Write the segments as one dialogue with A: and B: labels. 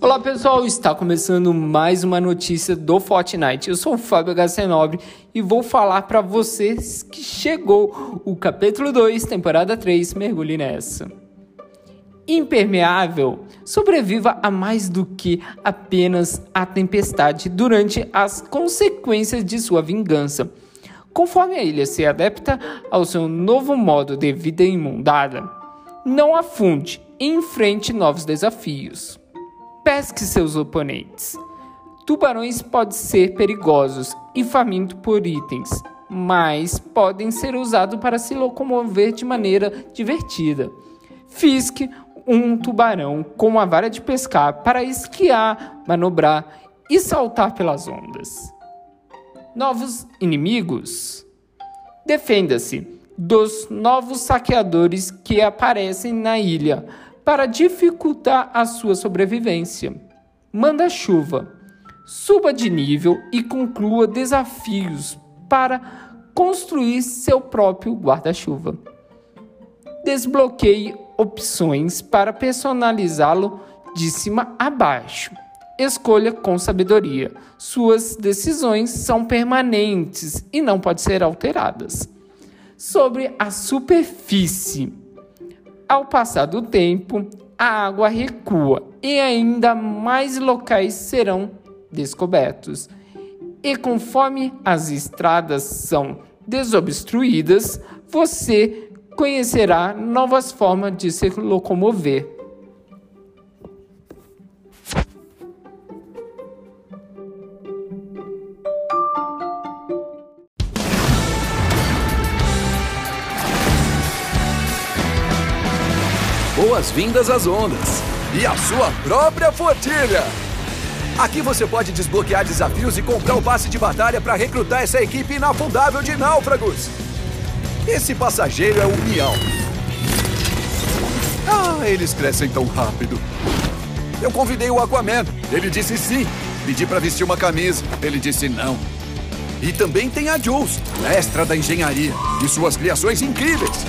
A: Olá pessoal, está começando mais uma notícia do Fortnite. Eu sou o Fábio HC Nobre e vou falar para vocês que chegou o capítulo 2, temporada 3, mergulhe nessa. Impermeável, sobreviva a mais do que apenas a tempestade durante as consequências de sua vingança. Conforme a ilha se adapta ao seu novo modo de vida imundada, não afunde e enfrente novos desafios pesque seus oponentes. Tubarões podem ser perigosos e famintos por itens, mas podem ser usados para se locomover de maneira divertida. Fisque um tubarão com uma vara de pescar para esquiar, manobrar e saltar pelas ondas. Novos inimigos. Defenda-se dos novos saqueadores que aparecem na ilha para dificultar a sua sobrevivência. Manda chuva. Suba de nível e conclua desafios para construir seu próprio guarda-chuva. Desbloqueie opções para personalizá-lo de cima a baixo. Escolha com sabedoria. Suas decisões são permanentes e não podem ser alteradas. Sobre a superfície. Ao passar do tempo, a água recua e ainda mais locais serão descobertos. E conforme as estradas são desobstruídas, você conhecerá novas formas de se locomover.
B: Boas-vindas às ondas e à sua própria fortilha! Aqui você pode desbloquear desafios e comprar o passe de batalha para recrutar essa equipe inafundável de náufragos. Esse passageiro é o Miau. Ah, eles crescem tão rápido. Eu convidei o Aquaman. Ele disse sim. Pedi para vestir uma camisa. Ele disse não. E também tem a Jules, mestra da engenharia, e suas criações incríveis.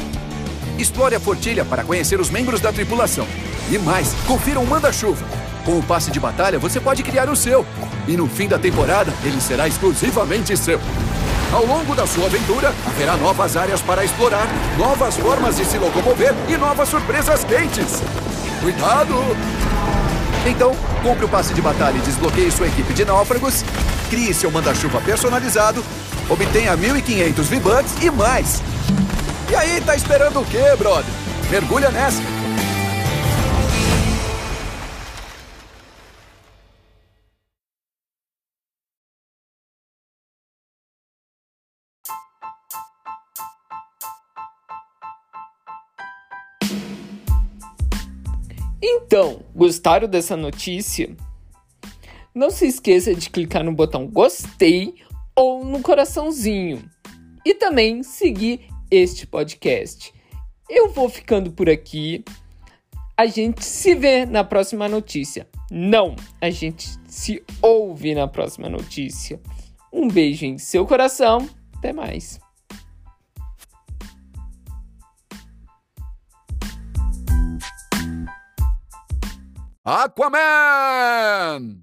B: Explore a fortilha para conhecer os membros da tripulação. E mais, confira o um manda-chuva. Com o passe de batalha, você pode criar o seu. E no fim da temporada, ele será exclusivamente seu. Ao longo da sua aventura, haverá novas áreas para explorar, novas formas de se locomover e novas surpresas quentes. Cuidado! Então, compre o passe de batalha e desbloqueie sua equipe de náufragos, crie seu manda-chuva personalizado, obtenha 1.500 V-Bucks e mais! E aí, tá esperando o quê, brother? Mergulha nessa!
A: Então, gostaram dessa notícia? Não se esqueça de clicar no botão gostei ou no coraçãozinho. E também seguir este podcast. Eu vou ficando por aqui. A gente se vê na próxima notícia. Não, a gente se ouve na próxima notícia. Um beijo em seu coração. Até mais.
B: Aquaman!